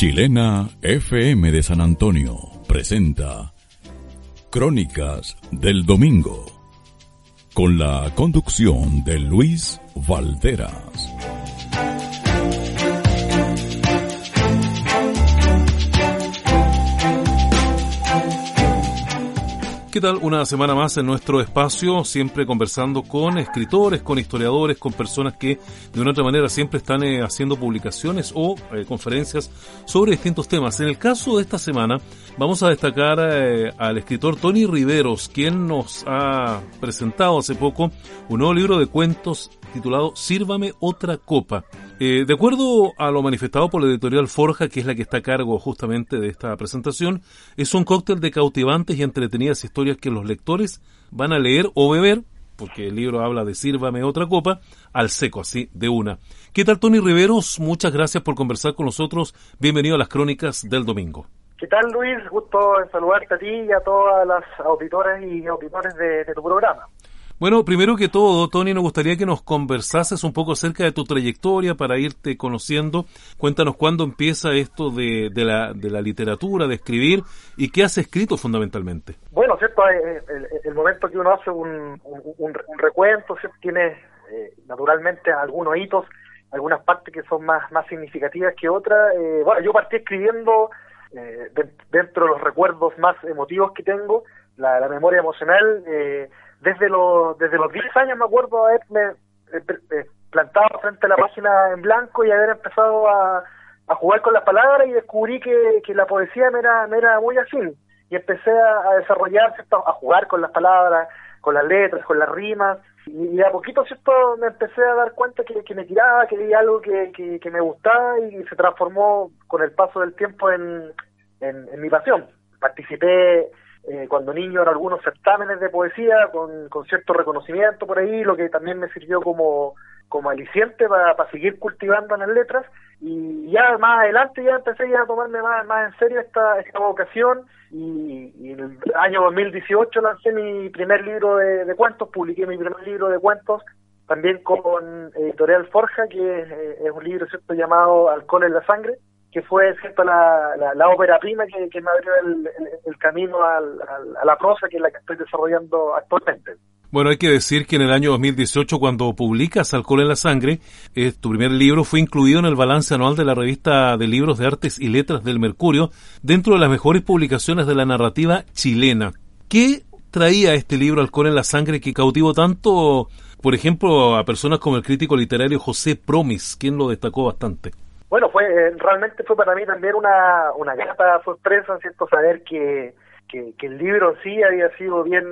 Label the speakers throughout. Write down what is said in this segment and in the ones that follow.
Speaker 1: Chilena FM de San Antonio presenta Crónicas del Domingo con la conducción de Luis Valderas.
Speaker 2: ¿Qué tal? Una semana más en nuestro espacio, siempre conversando con escritores, con historiadores, con personas que de una otra manera siempre están eh, haciendo publicaciones o eh, conferencias sobre distintos temas. En el caso de esta semana vamos a destacar eh, al escritor Tony Riveros, quien nos ha presentado hace poco un nuevo libro de cuentos titulado Sírvame otra copa. Eh, de acuerdo a lo manifestado por la editorial Forja, que es la que está a cargo justamente de esta presentación, es un cóctel de cautivantes y entretenidas historias que los lectores van a leer o beber, porque el libro habla de Sírvame otra copa, al seco, así, de una. ¿Qué tal, Tony Riveros? Muchas gracias por conversar con nosotros. Bienvenido a las crónicas del domingo.
Speaker 3: ¿Qué tal, Luis? Gusto saludarte a ti y a todas las auditoras y auditores de tu programa.
Speaker 2: Bueno, primero que todo, Tony, nos gustaría que nos conversases un poco acerca de tu trayectoria para irte conociendo. Cuéntanos cuándo empieza esto de, la, de la literatura, de escribir, y qué has escrito fundamentalmente.
Speaker 3: Bueno, ¿cierto? Eh, el, el momento que uno hace un, un, un recuento, ¿cierto? tiene eh, naturalmente algunos hitos, algunas partes que son más, más significativas que otras. Eh, bueno, yo partí escribiendo eh, de, dentro de los recuerdos más emotivos que tengo, la, la memoria emocional. Eh, desde los desde los 10 años me acuerdo haberme eh, eh, plantado frente a la página en blanco y haber empezado a, a jugar con las palabras y descubrí que, que la poesía me era, me era muy afín y empecé a, a desarrollar, a jugar con las palabras, con las letras, con las rimas. Y, a poquito cierto me empecé a dar cuenta que, que me tiraba, que había algo que, que, me gustaba y se transformó con el paso del tiempo en, en mi pasión. Participé eh, cuando niño en algunos certámenes de poesía con, con, cierto reconocimiento por ahí, lo que también me sirvió como, como aliciente para, para seguir cultivando las letras. Y ya más adelante ya empecé ya a tomarme más, más en serio esta, esta vocación y, en el año 2018 lancé mi primer libro de, cuentos, publiqué mi primer libro de cuentos también con Editorial Forja, que es, eh, es un libro cierto llamado Alcohol en la Sangre, que fue cierto la, la, la prima que, que, me abrió el, el, camino a la prosa que la que estoy desarrollando actualmente.
Speaker 2: Bueno, hay que decir que en el año 2018, cuando publicas Alcohol en la Sangre, eh, tu primer libro fue incluido en el balance anual de la revista de libros de artes y letras del Mercurio, dentro de las mejores publicaciones de la narrativa chilena. ¿Qué traía este libro Alcohol en la Sangre que cautivó tanto, por ejemplo, a personas como el crítico literario José Promis, quien lo destacó bastante?
Speaker 3: Bueno, fue eh, realmente fue para mí también una, una grata sorpresa, ¿cierto? Saber que, que, el libro sí había sido bien,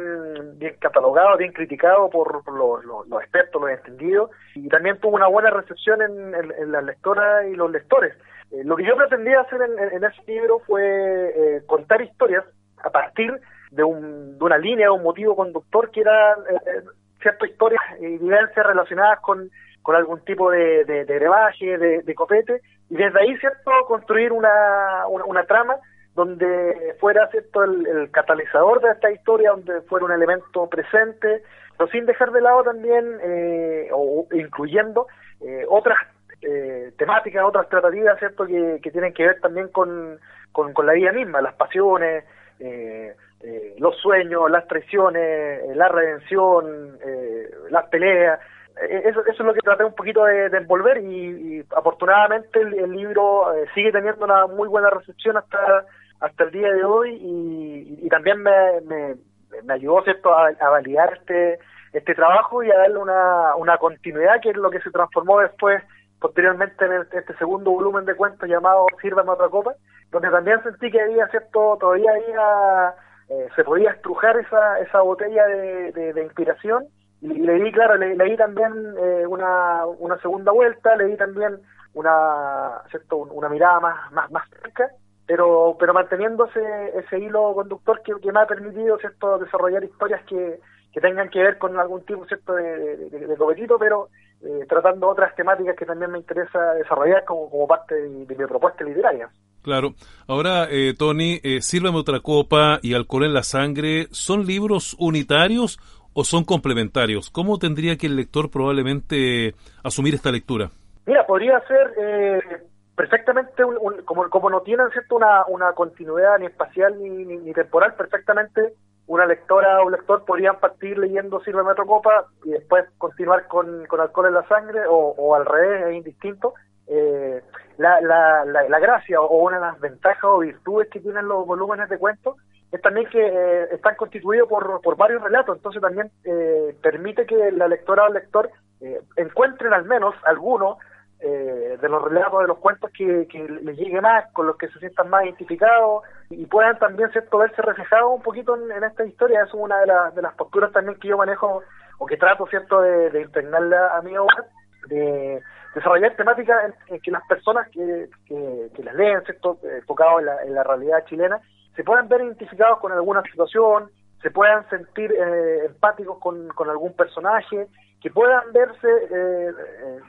Speaker 3: bien catalogado, bien criticado por, los, los, los, expertos, los entendidos, y también tuvo una buena recepción en, en, las lectoras y los lectores. Eh, lo que yo pretendía hacer en, en ese libro fue eh, contar historias a partir de, un, de una línea, un motivo conductor que era eh, ciertas historias y vivencias relacionadas con con algún tipo de, de, de brebaje, de, copete, y desde ahí, ¿cierto?, construir una, una, trama donde fuera, ¿cierto?, el, catalizador de esta historia, donde fuera un elemento presente, pero sin dejar de lado también, eh, o incluyendo eh, otras eh, temáticas, otras tratativas, ¿cierto?, que, que, tienen que ver también con, con, la vida misma, las pasiones, eh, eh, los sueños, las traiciones, la redención, las peleas, eh, eso, eso es lo que traté un poquito de, envolver y, afortunadamente el, el libro eh, sigue teniendo una muy buena recepción hasta hasta el día de hoy y, también me, me, me, ayudó cierto a, validar este este trabajo y a darle una, una continuidad que es lo que se transformó después posteriormente en este, este segundo volumen de cuentos llamado Sírvame otra copa donde también sentí que había cierto todavía había eh, se podía estrujar esa, esa botella de, de, inspiración leí, claro, leí también eh, una, una segunda vuelta, leí también una, ¿cierto? una mirada más, más, más cerca, pero, pero manteniendo ese, ese hilo conductor que, me ha permitido ¿cierto? desarrollar historias que, que tengan que ver con algún tipo ¿cierto? de, de, de pero eh, tratando otras temáticas que también me interesa desarrollar como, como parte de, mi propuesta literaria.
Speaker 2: Claro. Ahora, eh, Tony, eh, Sírvame otra copa y Alcohol en la sangre, ¿son libros unitarios o son complementarios? ¿Cómo tendría que el lector probablemente asumir esta lectura?
Speaker 3: Mira, podría ser eh, perfectamente, como, como no tienen ¿cierto? Una, continuidad ni espacial ni, temporal, perfectamente una lectora o un lector podrían partir leyendo Silva Metro Copa y después continuar con, alcohol en la sangre o, al revés, es indistinto. Eh, la, la, la, gracia o una de las ventajas o virtudes que tienen los volúmenes de cuentos es también que eh, están constituidos por, por varios relatos, entonces también eh, permite que la lectora o el lector encuentren al menos alguno eh, de los relatos, de los cuentos que, les llegue más, con los que se sientan más identificados y puedan también cierto verse reflejados un poquito en, esta historia. Es una de, de las posturas también que yo manejo o que trato cierto de, de impregnarla a mi obra, de desarrollar temáticas en, que las personas que, que, las leen, cierto, enfocados en la, realidad chilena, se puedan ver identificados con alguna situación, se puedan sentir eh, empáticos con, algún personaje que puedan verse eh,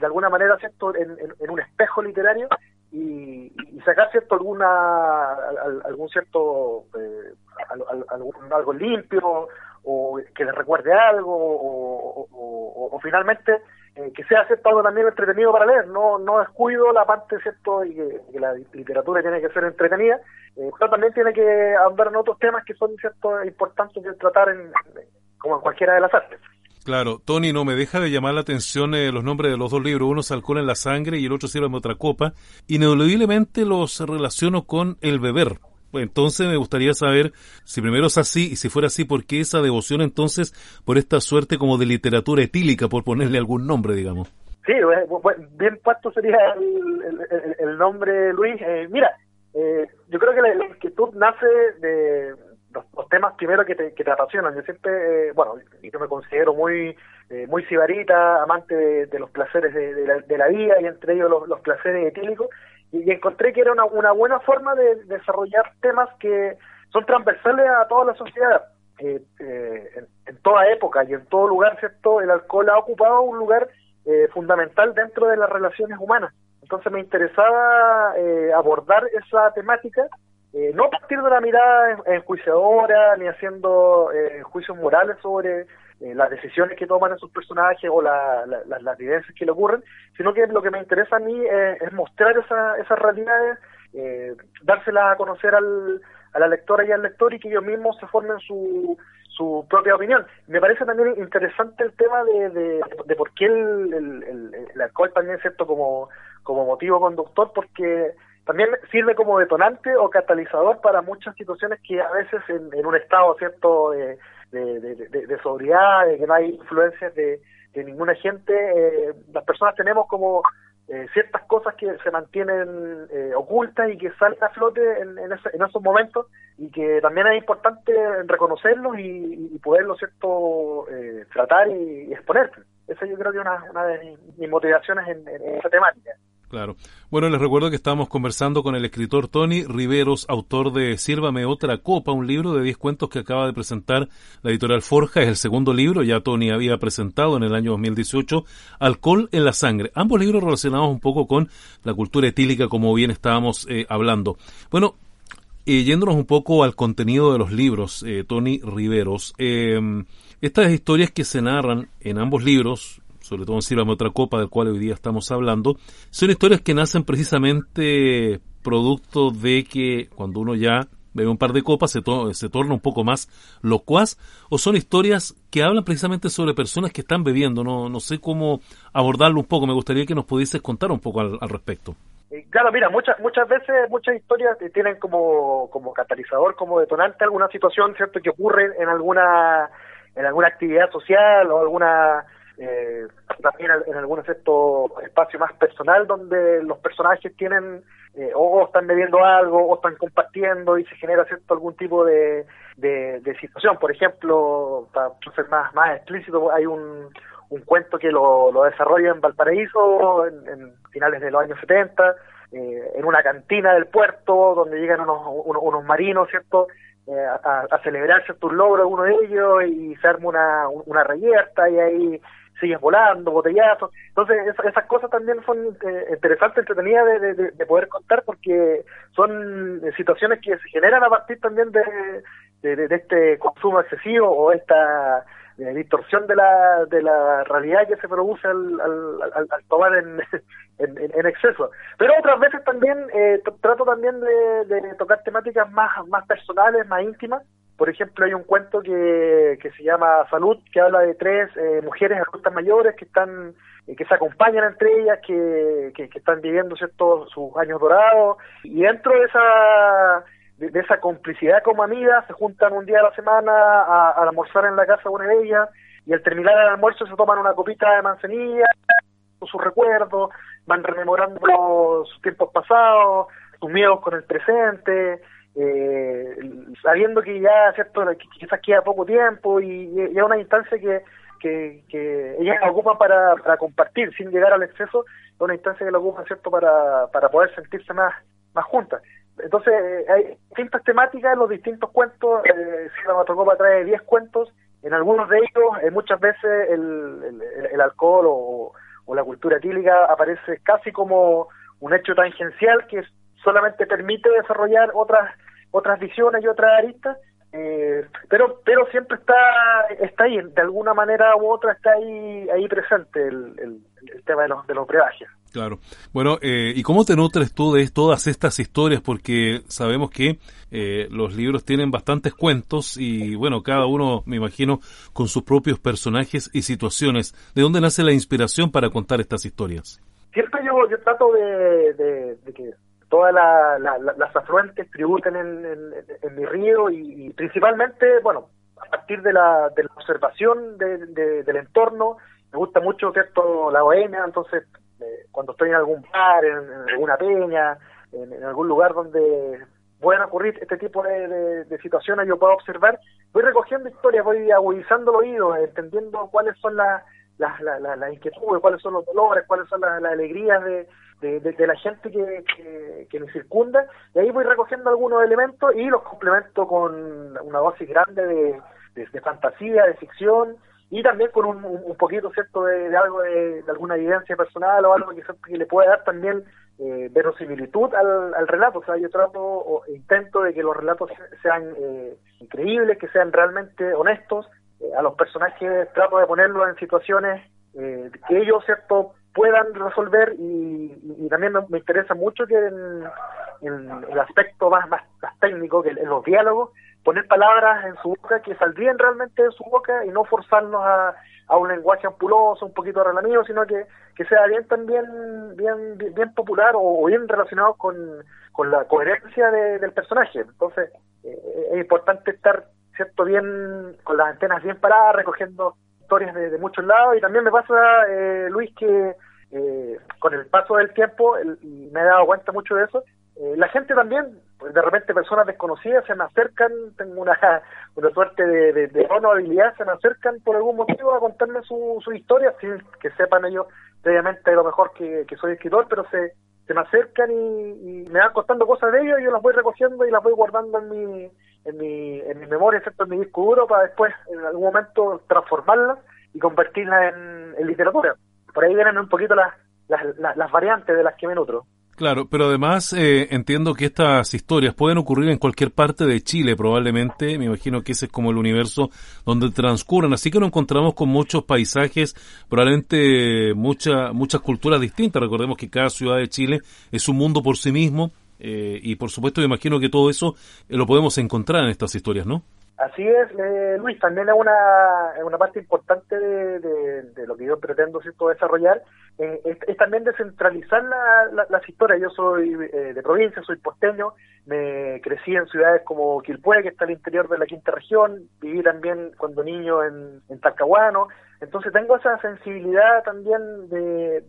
Speaker 3: de alguna manera cierto en, un espejo literario y, sacar cierto alguna algún cierto eh, algo limpio o que les recuerde algo o, finalmente eh, que sea cierto también entretenido para leer no no descuido la parte cierto y que, la literatura tiene que ser entretenida pero también tiene que andar en otros temas que son cierto importantes de tratar en, como en cualquiera de las artes
Speaker 2: Claro, Tony, no me deja de llamar la atención eh, los nombres de los dos libros. Uno es Alcohol en la sangre y el otro Sirve otra copa. Ineludiblemente los relaciono con el beber. Entonces me gustaría saber si primero es así y si fuera así, ¿por qué esa devoción entonces por esta suerte como de literatura etílica, por ponerle algún nombre, digamos?
Speaker 3: Sí, bien puesto sería el, nombre, Luis. Eh, mira, eh, yo creo que la inquietud nace de los, temas primero que te, que te apasionan. Yo siempre, eh, bueno, yo me considero muy eh, muy sibarita, amante de, los placeres de, la, vida y entre ellos los, placeres etílicos, y, encontré que era una, una buena forma de, desarrollar temas que son transversales a toda la sociedad. Eh, en, en, toda época y en todo lugar, ¿cierto? El alcohol ha ocupado un lugar fundamental dentro de las relaciones humanas. Entonces me interesaba abordar esa temática eh, no partir de una mirada enjuiciadora ni haciendo eh, juicios morales sobre eh, las decisiones que toman esos personajes o la, las vivencias que le ocurren, sino que lo que me interesa a mí es mostrar esa, esas realidades, dárselas a conocer al, a la lectora y al lector y que ellos mismos se formen su, su propia opinión. Me parece también interesante el tema de, de, por qué el, el, el, alcohol también es cierto como, como motivo conductor, porque también sirve como detonante o catalizador para muchas situaciones que a veces en, un estado cierto de, de, sobriedad, de que no hay influencias de, ninguna gente, eh, las personas tenemos como eh, ciertas cosas que se mantienen eh, ocultas y que salen a flote en, en, esos momentos y que también es importante reconocerlos y, y poderlos cierto tratar y, exponer. Esa yo creo que es una, de mis, motivaciones en, en esa temática.
Speaker 2: Claro. Bueno, les recuerdo que estamos conversando con el escritor Tony Riveros, autor de Sírvame otra copa, un libro de 10 cuentos que acaba de presentar la editorial Forja. Es el segundo libro, ya Tony había presentado en el año 2018, Alcohol en la sangre. Ambos libros relacionados un poco con la cultura etílica, como bien estábamos eh, hablando. Bueno, eh, yéndonos un poco al contenido de los libros, eh, Tony Riveros, estas historias que se narran en ambos libros, sobre todo en Sírvame otra copa, del cual hoy día estamos hablando, son historias que nacen precisamente producto de que cuando uno ya bebe un par de copas se, se torna un poco más locuaz, o son historias que hablan precisamente sobre personas que están bebiendo. No, no sé cómo abordarlo un poco, me gustaría que nos pudieses contar un poco al, respecto.
Speaker 3: Eh, claro, mira, muchas muchas veces muchas historias tienen como, como catalizador, como detonante alguna situación, ¿cierto?, que ocurre en alguna en alguna actividad social o alguna eh, también en algunos estos espacio más personal donde los personajes tienen eh, o están bebiendo algo o están compartiendo y se genera cierto algún tipo de, de, situación. Por ejemplo, para ser más, más explícito, hay un, un cuento que lo, lo desarrolla en Valparaíso en, finales de los años 70, eh, en una cantina del puerto donde llegan unos, unos, marinos, ¿cierto? Eh, a, celebrar ciertos logros uno de ellos y se arma una, una reyerta y ahí sigues volando, botellazos. Entonces, esas cosas también son eh, interesantes, entretenidas de, de, poder contar porque son situaciones que se generan a partir también de, de, este consumo excesivo o esta eh, distorsión de la, de la realidad que se produce al, al, al, tomar en, en, exceso. Pero otras veces también eh, trato también de, de tocar temáticas más, más personales, más íntimas, por ejemplo, hay un cuento que, que se llama Salud, que habla de tres eh, mujeres adultas mayores que están eh, que se acompañan entre ellas, que, que, están viviendo ciertos sus años dorados, y dentro de esa de, esa complicidad como amigas se juntan un día a la semana a, almorzar en la casa de una de ellas, y al terminar el almuerzo se toman una copita de manzanilla, sus recuerdos, van rememorando sus tiempos pasados, sus miedos con el presente, eh, sabiendo que ya cierto que quizás queda poco tiempo y, ya una instancia que, que, que ocupan para, para compartir sin llegar al exceso es una instancia que la ocupan cierto para, para poder sentirse más más juntas entonces hay distintas temáticas los distintos cuentos eh, si la Matrocopa trae 10 cuentos en algunos de ellos eh, muchas veces el, el, alcohol o, o la cultura etílica aparece casi como un hecho tangencial que solamente permite desarrollar otras otras visiones y otras aristas, eh, pero pero siempre está está ahí, de alguna manera u otra está ahí ahí presente el, el, tema de los, de los brebajes.
Speaker 2: Claro. Bueno, eh, ¿y cómo te nutres tú de todas estas historias? Porque sabemos que eh, los libros tienen bastantes cuentos y, bueno, cada uno, me imagino, con sus propios personajes y situaciones. ¿De dónde nace la inspiración para contar estas historias?
Speaker 3: Siempre yo, yo trato de, de que todas las afluentes tributen en, mi río y, principalmente, bueno, a partir de la, de la observación del entorno, me gusta mucho cierto la bohemia, entonces eh, cuando estoy en algún bar, en, alguna peña, en, algún lugar donde puedan ocurrir este tipo de, situaciones, yo puedo observar, voy recogiendo historias, voy agudizando el oído, entendiendo cuáles son las las la, inquietudes, cuáles son los dolores, cuáles son las alegrías de, de, la gente que, que, me circunda, y ahí voy recogiendo algunos elementos y los complemento con una dosis grande de, de, fantasía, de ficción, y también con un, un poquito, ¿cierto?, de, algo de, alguna evidencia personal o algo que, que le pueda dar también eh, verosimilitud al, al relato. O sea, yo trato o intento de que los relatos sean eh, increíbles, que sean realmente honestos, eh, a los personajes trato de ponerlos en situaciones eh, que ellos cierto puedan resolver y, también me, interesa mucho que en, el aspecto más, más, técnico que en los diálogos poner palabras en su boca que saldrían realmente de su boca y no forzarnos a, a un lenguaje ampuloso, un poquito relamido, sino que, que sea bien también bien bien, popular o, bien relacionado con, con la coherencia del personaje. Entonces, eh, es importante estar cierto bien con las antenas bien paradas recogiendo historias de, muchos lados. Y también me pasa eh, Luis que eh, con el paso del tiempo y me he dado cuenta mucho de eso. Eh, la gente también pues, de repente personas desconocidas se me acercan tengo una una suerte de, de, de se me acercan por algún motivo a contarme su, su historia sin que sepan ellos previamente lo mejor que, soy escritor pero se se me acercan y, me van contando cosas de ellos y yo las voy recogiendo y las voy guardando en mi en mi, en mi memoria, excepto en mi disco duro, para después en algún momento transformarlas y convertirlas en, literatura. Por ahí vienen un poquito las, las, las, variantes de las que me nutro.
Speaker 2: Claro, pero además eh, entiendo que estas historias pueden ocurrir en cualquier parte de Chile, probablemente. Me imagino que ese es como el universo donde transcurren. Así que nos encontramos con muchos paisajes, probablemente mucha, muchas culturas distintas. Recordemos que cada ciudad de Chile es un mundo por sí mismo eh, y por supuesto, me imagino que todo eso eh, lo podemos encontrar en estas historias, ¿no?
Speaker 3: Así es, eh, Luis, también es una, una parte importante de, lo que yo pretendo ¿cierto? desarrollar, eh, es, también descentralizar la, las historias. Yo soy eh, de provincia, soy posteño, me crecí en ciudades como Quilpué, que está al interior de la quinta región, viví también cuando niño en, en Talcahuano, entonces tengo esa sensibilidad también de,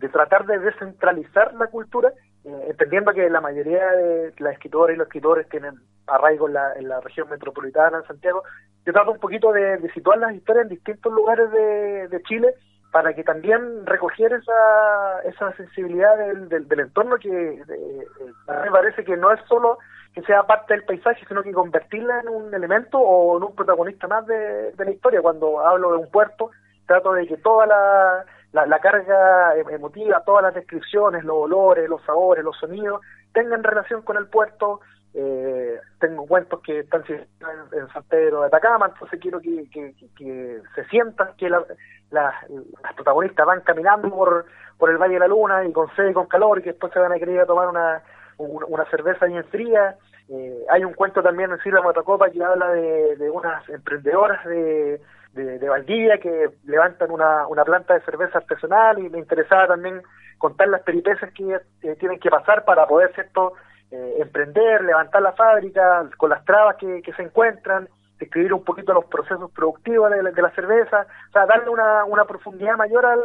Speaker 3: de tratar de descentralizar la cultura eh, entendiendo que la mayoría de las escritoras y los escritores tienen arraigo en la, en la región metropolitana, en Santiago, yo trato un poquito de, situar las historias en distintos lugares de, Chile para que también recogiera esa, esa sensibilidad del, del, entorno que eh, a mí me parece que no es solo que sea parte del paisaje, sino que convertirla en un elemento o en un protagonista más de, de la historia. Cuando hablo de un puerto, trato de que toda la la, carga em, emotiva, todas las descripciones, los olores, los sabores, los sonidos, tengan relación con el puerto. Eh, tengo cuentos que están en, San Pedro de Atacama, entonces quiero que, que, se sientan que la, las protagonistas van caminando por, por el Valle de la Luna y con sed y con calor y que después se van a querer tomar una, una, cerveza bien fría. Eh, hay un cuento también en Silva Matacopa que habla de, de unas emprendedoras de, de, Valdivia que levantan una, una planta de cerveza artesanal y me interesaba también contar las peripecias que tienen que pasar para poder cierto eh, emprender, levantar la fábrica con las trabas que, se encuentran, describir un poquito los procesos productivos de, la cerveza, o sea, darle una, una profundidad mayor al,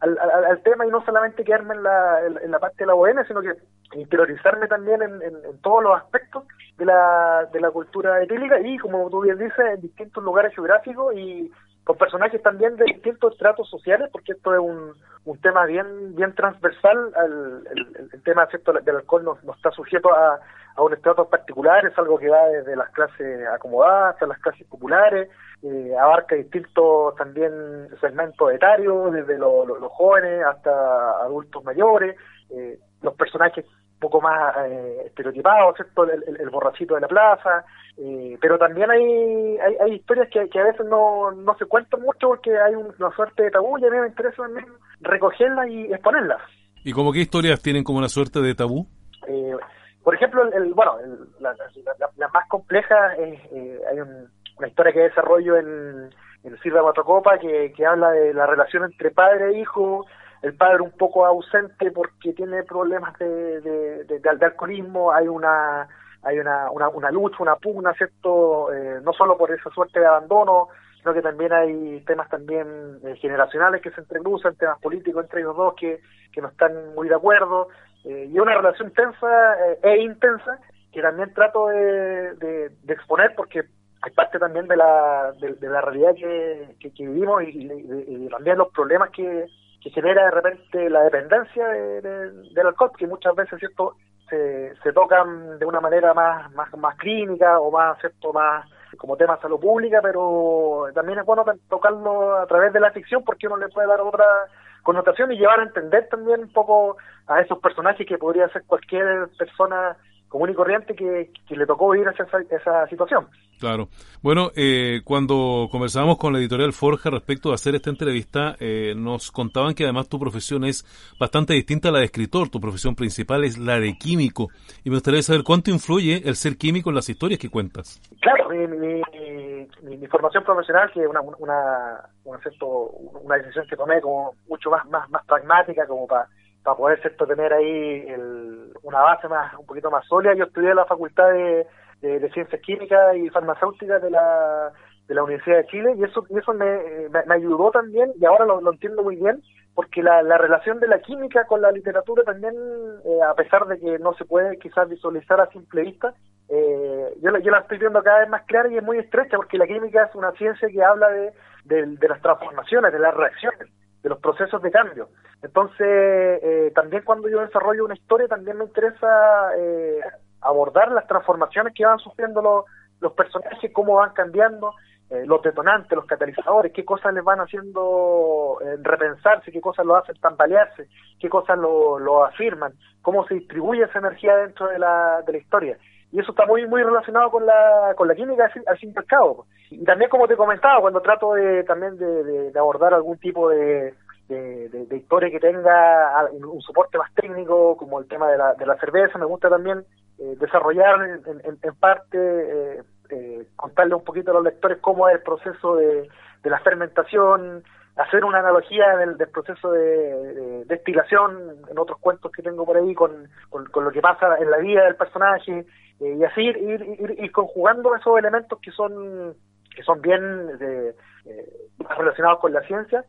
Speaker 3: al, al, tema y no solamente quedarme en la, en, la parte de la bohemia, sino que interiorizarme también en, en, todos los aspectos de la, de la cultura etílica y, como tú bien dices, en distintos lugares geográficos y con personajes también de distintos estratos sociales, porque esto es un, un tema bien bien transversal, al, el, tema ¿cierto? del alcohol no, no está sujeto a, a un estrato particular, es algo que va desde las clases acomodadas hasta las clases populares, eh, abarca distintos también segmentos etarios, desde los jóvenes hasta adultos mayores, eh, los personajes poco más eh, estereotipados, ¿cierto? El, el, borrachito de la plaza, eh, pero también hay, hay, historias que, que, a veces no, no se cuentan mucho porque hay una suerte de tabú y a mí me interesa también recogerlas y exponerlas.
Speaker 2: ¿Y como qué historias tienen como una suerte de tabú?
Speaker 3: Eh, por ejemplo, el, bueno, la, la, más compleja es, eh, hay una historia que desarrollo en, en Silva Matocopa que, que habla de la relación entre padre e hijo, el padre un poco ausente porque tiene problemas de, de, de, de alcoholismo, hay una hay una, una, lucha, una pugna, ¿cierto? Eh, no solo por esa suerte de abandono, sino que también hay temas también eh, generacionales que se entrecruzan, temas políticos entre ellos dos que, que no están muy de acuerdo, eh, y una relación tensa e intensa que también trato de, de, de, exponer porque hay parte también de la, de, la realidad que, que, vivimos y, también los problemas que, que genera de repente la dependencia del alcohol, que muchas veces, ¿cierto?, se, se tocan de una manera más, más, más clínica o más, ¿cierto?, más como tema de salud pública, pero también es bueno tocarlo a través de la ficción porque uno le puede dar otra connotación y llevar a entender también un poco a esos personajes que podría ser cualquier persona común y corriente que, le tocó vivir esa, esa situación.
Speaker 2: Claro. Bueno, eh, cuando conversábamos con la editorial Forja respecto de hacer esta entrevista, eh, nos contaban que además tu profesión es bastante distinta a la de escritor. Tu profesión principal es la de químico. Y me gustaría saber cuánto influye el ser químico en las historias que cuentas.
Speaker 3: Claro, mi, mi, mi, formación profesional, que es una, una, una decisión que tomé como mucho más, más, más pragmática, como para para poder ¿cierto? tener ahí el, una base más un poquito más sólida. Yo estudié en la Facultad de, Ciencias Químicas y Farmacéuticas de la, de la Universidad de Chile y eso, y eso me, me, ayudó también y ahora lo, lo entiendo muy bien porque la, la, relación de la química con la literatura también, eh, a pesar de que no se puede quizás visualizar a simple vista, eh, yo, yo la estoy viendo cada vez más clara y es muy estrecha porque la química es una ciencia que habla de, de las transformaciones, de las reacciones de los procesos de cambio. Entonces, eh, también cuando yo desarrollo una historia, también me interesa eh, abordar las transformaciones que van sufriendo los, personajes, cómo van cambiando, eh, los detonantes, los catalizadores, qué cosas les van haciendo repensarse, qué cosas lo hacen tambalearse, qué cosas lo, lo afirman, cómo se distribuye esa energía dentro de la, de la historia y eso está muy muy relacionado con la con la química al fin y y también como te comentaba cuando trato de también de, de, abordar algún tipo de, de, historia que tenga un, soporte más técnico como el tema de la, de la cerveza me gusta también eh, desarrollar en, en, parte eh, eh, contarle un poquito a los lectores cómo es el proceso de, la fermentación, hacer una analogía del, proceso de, destilación en otros cuentos que tengo por ahí con, con, lo que pasa en la vida del personaje eh, y así ir, ir, ir, conjugando esos elementos que son que son bien de, relacionados con la ciencia,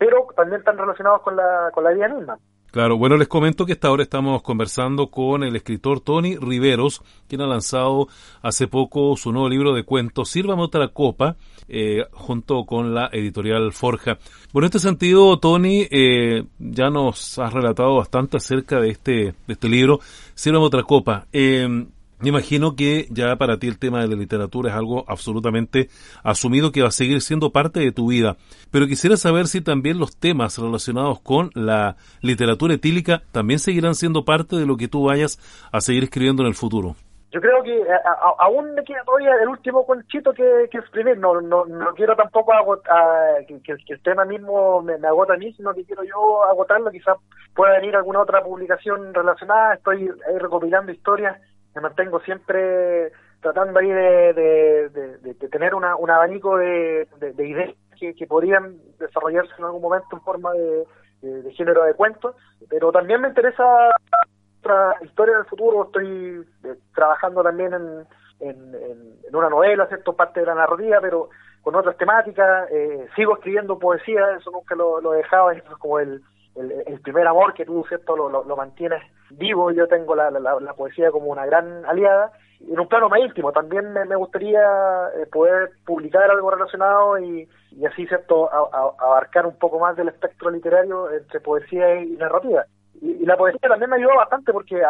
Speaker 3: pero también están relacionados con la, con la vida misma.
Speaker 2: Claro, bueno, les comento que esta hora estamos conversando con el escritor Tony Riveros, quien ha lanzado hace poco su nuevo libro de cuentos, Sírvame otra copa, eh, junto con la editorial Forja. Bueno, en este sentido, Tony, eh, ya nos has relatado bastante acerca de este, de este libro, Sírvame otra copa. Eh, me imagino que ya para ti el tema de la literatura es algo absolutamente asumido que va a seguir siendo parte de tu vida. Pero quisiera saber si también los temas relacionados con la literatura etílica también seguirán siendo parte de lo que tú vayas a seguir escribiendo en el futuro.
Speaker 3: Yo creo que aún me queda todavía el último conchito que, escribir. No, no, no quiero tampoco que, el tema mismo me, agota a mí, sino que quiero yo agotarlo. Quizás pueda venir alguna otra publicación relacionada. Estoy ahí recopilando historias me mantengo siempre tratando ahí de, de, tener una, un abanico de, ideas que, podrían desarrollarse en algún momento en forma de, género de cuentos, pero también me interesa otra historia del futuro, estoy eh, trabajando también en, en, una novela, ¿cierto? Parte de la narrativa, pero con otras temáticas, eh, sigo escribiendo poesía, eso nunca lo, lo eso es como el, el, primer amor que tú, ¿cierto?, lo, lo, mantienes vivo. Yo tengo la, la, poesía como una gran aliada. En un plano más íntimo, también me, gustaría eh, poder publicar algo relacionado y, y así, ¿cierto?, abarcar un poco más del espectro literario entre poesía y narrativa. Y, la poesía también me ayudó bastante porque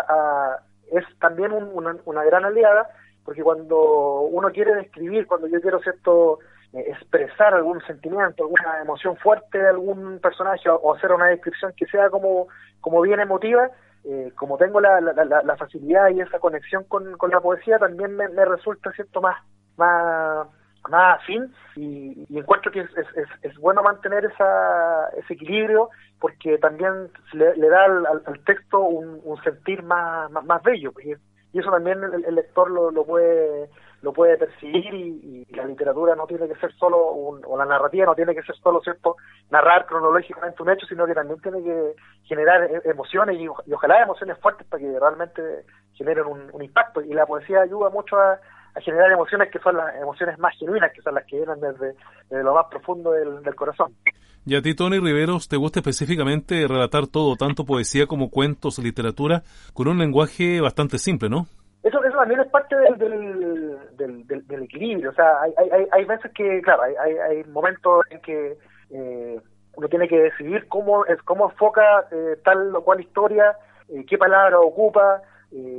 Speaker 3: es también una, una gran aliada, porque cuando uno quiere describir, cuando yo quiero, ¿cierto?, expresar algún sentimiento, alguna emoción fuerte de algún personaje o, hacer una descripción que sea como, como bien emotiva, eh, como tengo la, la, facilidad y esa conexión con, con la poesía, también me, resulta cierto más, más, más afín y, encuentro que es, es, es, bueno mantener esa, ese equilibrio porque también le, da al, texto un, un, sentir más, más, bello y, eso también el, lector lo, lo puede lo puede percibir y, la literatura no tiene que ser solo, un, o la narrativa no tiene que ser solo, ¿cierto?, narrar cronológicamente un hecho, sino que también tiene que generar e, emociones y, ojalá emociones fuertes para que realmente generen un, impacto. Y la poesía ayuda mucho a, generar emociones que son las emociones más genuinas, que son las que vienen desde, lo más profundo del, del corazón.
Speaker 2: Y a ti, Tony Riveros, ¿te gusta específicamente relatar todo, tanto poesía como cuentos, literatura, con un lenguaje bastante simple, ¿no?
Speaker 3: Eso, eso también es parte del, del, del, equilibrio. O sea, hay, hay, hay veces que, claro, hay, hay, momentos en que eh, uno tiene que decidir cómo, es, cómo enfoca eh, tal o cual historia, eh, qué palabra ocupa.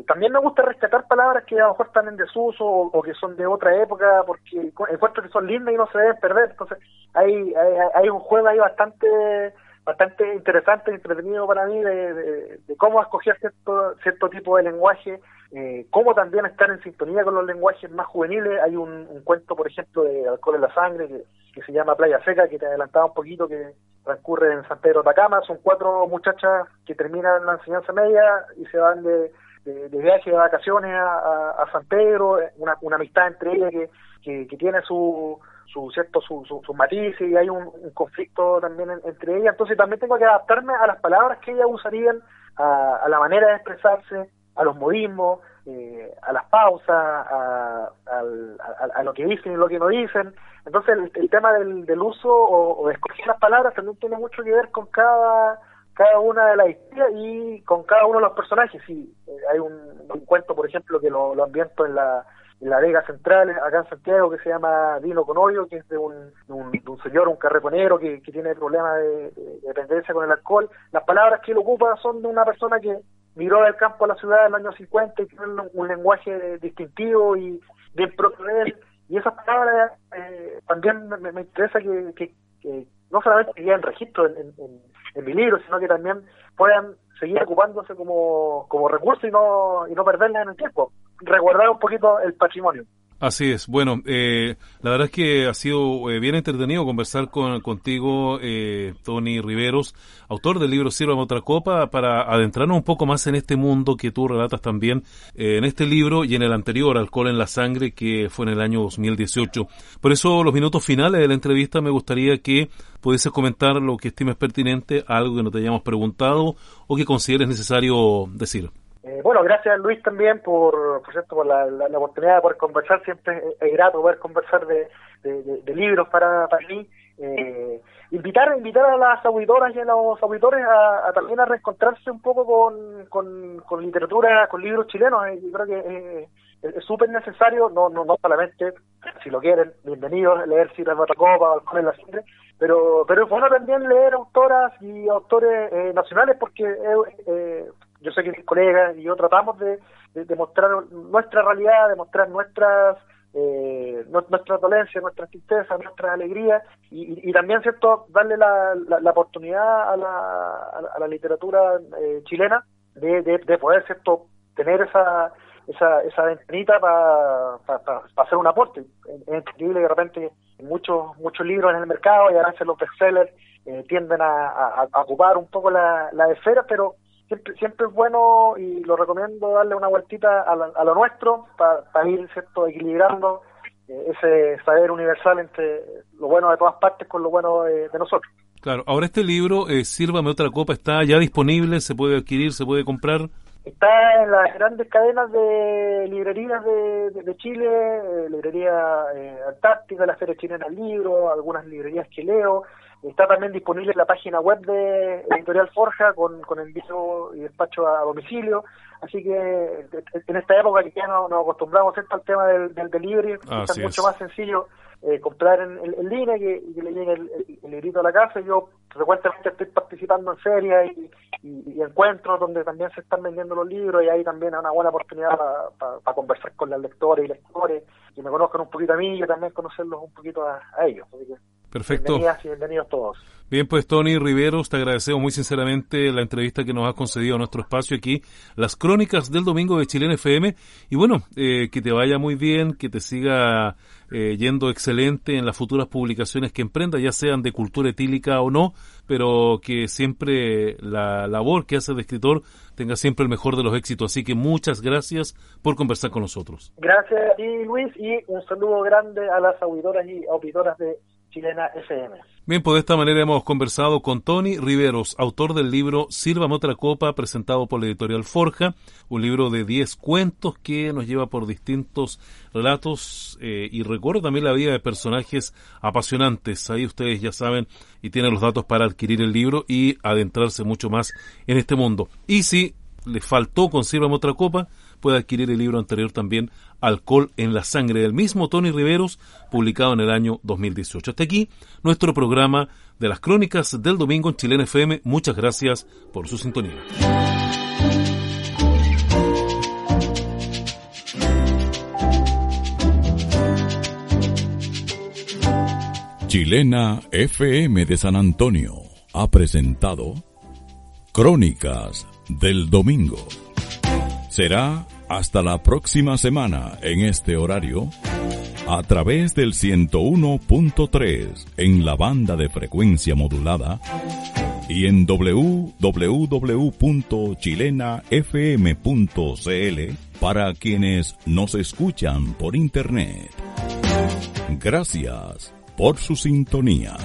Speaker 3: también me gusta rescatar palabras que a lo mejor están en desuso o, que son de otra época, porque encuentro que son lindas y no se deben perder. Entonces, hay, hay, hay un juego ahí bastante bastante interesante y entretenido para mí de, cómo escoger cierto, cierto tipo de lenguaje, eh, cómo también estar en sintonía con los lenguajes más juveniles. Hay un, cuento, por ejemplo, de Alcohol en la Sangre que, se llama Playa Seca, que te adelantaba un poquito, que transcurre en San Pedro Atacama. Son cuatro muchachas que terminan la enseñanza media y se van de, de, viaje, de vacaciones a, San Pedro, una, una amistad entre ellas que, que tiene su su cierto su, su, matices y hay un, conflicto también entre ellas. Entonces también tengo que adaptarme a las palabras que ellas usarían a, la manera de expresarse a los modismos eh, a las pausas a, a, lo que dicen y lo que no dicen. Entonces el, tema del, del uso o, de escoger las palabras también tiene mucho que ver con cada cada una de las historias y con cada uno de los personajes. Si eh, hay un, un, cuento por ejemplo que lo, lo ambiento en la en la Vega Central, acá en Santiago, que se llama Vino con Hoyo, que es de un, un, señor, un carreponero que, que tiene problemas de, dependencia con el alcohol. Las palabras que él ocupa son de una persona que migró del campo a la ciudad en el año 50 y tiene un, lenguaje distintivo y de él. Y esas palabras eh, también me, interesa que, no solamente queden registro en, en, mi libro, sino que también puedan seguir ocupándose como, como recurso y no, y no perderlas en el tiempo resguardar un poquito el patrimonio.
Speaker 2: Así es. Bueno, eh, la verdad es que ha sido eh, bien entretenido conversar con, contigo, eh, Tony Riveros, autor del libro Sirva otra copa, para adentrarnos un poco más en este mundo que tú relatas también eh, en este libro y en el anterior, Alcohol en la Sangre, que fue en el año 2018. Por eso, los minutos finales de la entrevista me gustaría que pudieses comentar lo que estimes pertinente, algo que no te hayamos preguntado o que consideres necesario decir.
Speaker 3: Eh, bueno, gracias Luis también por, por, cierto, por la, la, oportunidad de poder conversar. Siempre es, grato poder conversar de, de, de libros para, para mí. Eh, invitar invitar a las auditoras y a los auditores a, a también a reencontrarse un poco con, con, con, literatura, con libros chilenos. Eh, yo creo que eh, es súper necesario, no, no, no solamente, si lo quieren, bienvenidos, leer Cira Copa o en la Sangre, pero, pero es bueno también leer autoras y autores eh, nacionales porque eh, yo sé que mis colegas y yo tratamos de, de, mostrar nuestra realidad, de mostrar nuestras eh, nuestra dolencia, nuestra tristeza, nuestra alegría y, también cierto darle la, la, oportunidad a la, a la, literatura eh, chilena de, de, de, poder cierto tener esa esa, esa ventanita para pa, hacer un aporte. Es, increíble que de repente muchos muchos libros en el mercado y a veces los bestsellers eh, tienden a, a, a, ocupar un poco la, la esfera, pero siempre, siempre es bueno y lo recomiendo darle una vueltita a, la, a lo nuestro para pa ir cierto equilibrando eh, ese saber universal entre lo bueno de todas partes con lo bueno de, de nosotros.
Speaker 2: Claro, ahora este libro, eh, Sírvame otra copa, está ya disponible, se puede adquirir, se puede comprar.
Speaker 3: Está en las grandes cadenas de librerías de, de, de Chile, eh, librería eh, Antártica, la Feria Chilena del Libro, algunas librerías que leo, Está también disponible en la página web de Editorial Forja con, con envío y despacho a domicilio. Así que en esta época que ya nos, nos acostumbramos al tema del, del delivery, ah, es mucho más sencillo eh, comprar en, en, en línea que, y que, le llegue el, el, el, librito a la casa. Yo frecuentemente estoy participando en ferias y, y, y, encuentros donde también se están vendiendo los libros y ahí también es una buena oportunidad para pa, pa conversar con las lectores y lectores y me conozcan un poquito a mí y también conocerlos un poquito a, a ellos. Así que,
Speaker 2: Perfecto.
Speaker 3: Bienvenidas y bienvenidos todos.
Speaker 2: Bien, pues Tony Riveros, te agradecemos muy sinceramente la entrevista que nos has concedido a nuestro espacio aquí, las crónicas del domingo de Chilena FM. Y bueno, eh, que te vaya muy bien, que te siga eh, yendo excelente en las futuras publicaciones que emprenda, ya sean de cultura etílica o no, pero que siempre la labor que hace de escritor tenga siempre el mejor de los éxitos. Así que muchas gracias por conversar con nosotros.
Speaker 3: Gracias a ti, Luis, y un saludo grande a las auditoras y auditoras de Chilena FM.
Speaker 2: Bien, pues de esta manera hemos conversado con Tony Riveros, autor del libro Sírvame otra copa, presentado por la editorial Forja, un libro de 10 cuentos que nos lleva por distintos relatos eh, y recuerdo también la vida de personajes apasionantes. Ahí ustedes ya saben y tienen los datos para adquirir el libro y adentrarse mucho más en este mundo. Y si les faltó con Sírvame otra copa, puede adquirir el libro anterior también, Alcohol en la Sangre, del mismo Tony Riveros, publicado en el año 2018. Hasta aquí nuestro programa de las crónicas del domingo en Chilena FM. Muchas gracias por su sintonía.
Speaker 1: Chilena FM de San Antonio ha presentado Crónicas del Domingo. Será hasta la próxima semana en este horario a través del 101.3 en la banda de frecuencia modulada y en www.chilenafm.cl para quienes nos escuchan por internet. Gracias por su sintonía.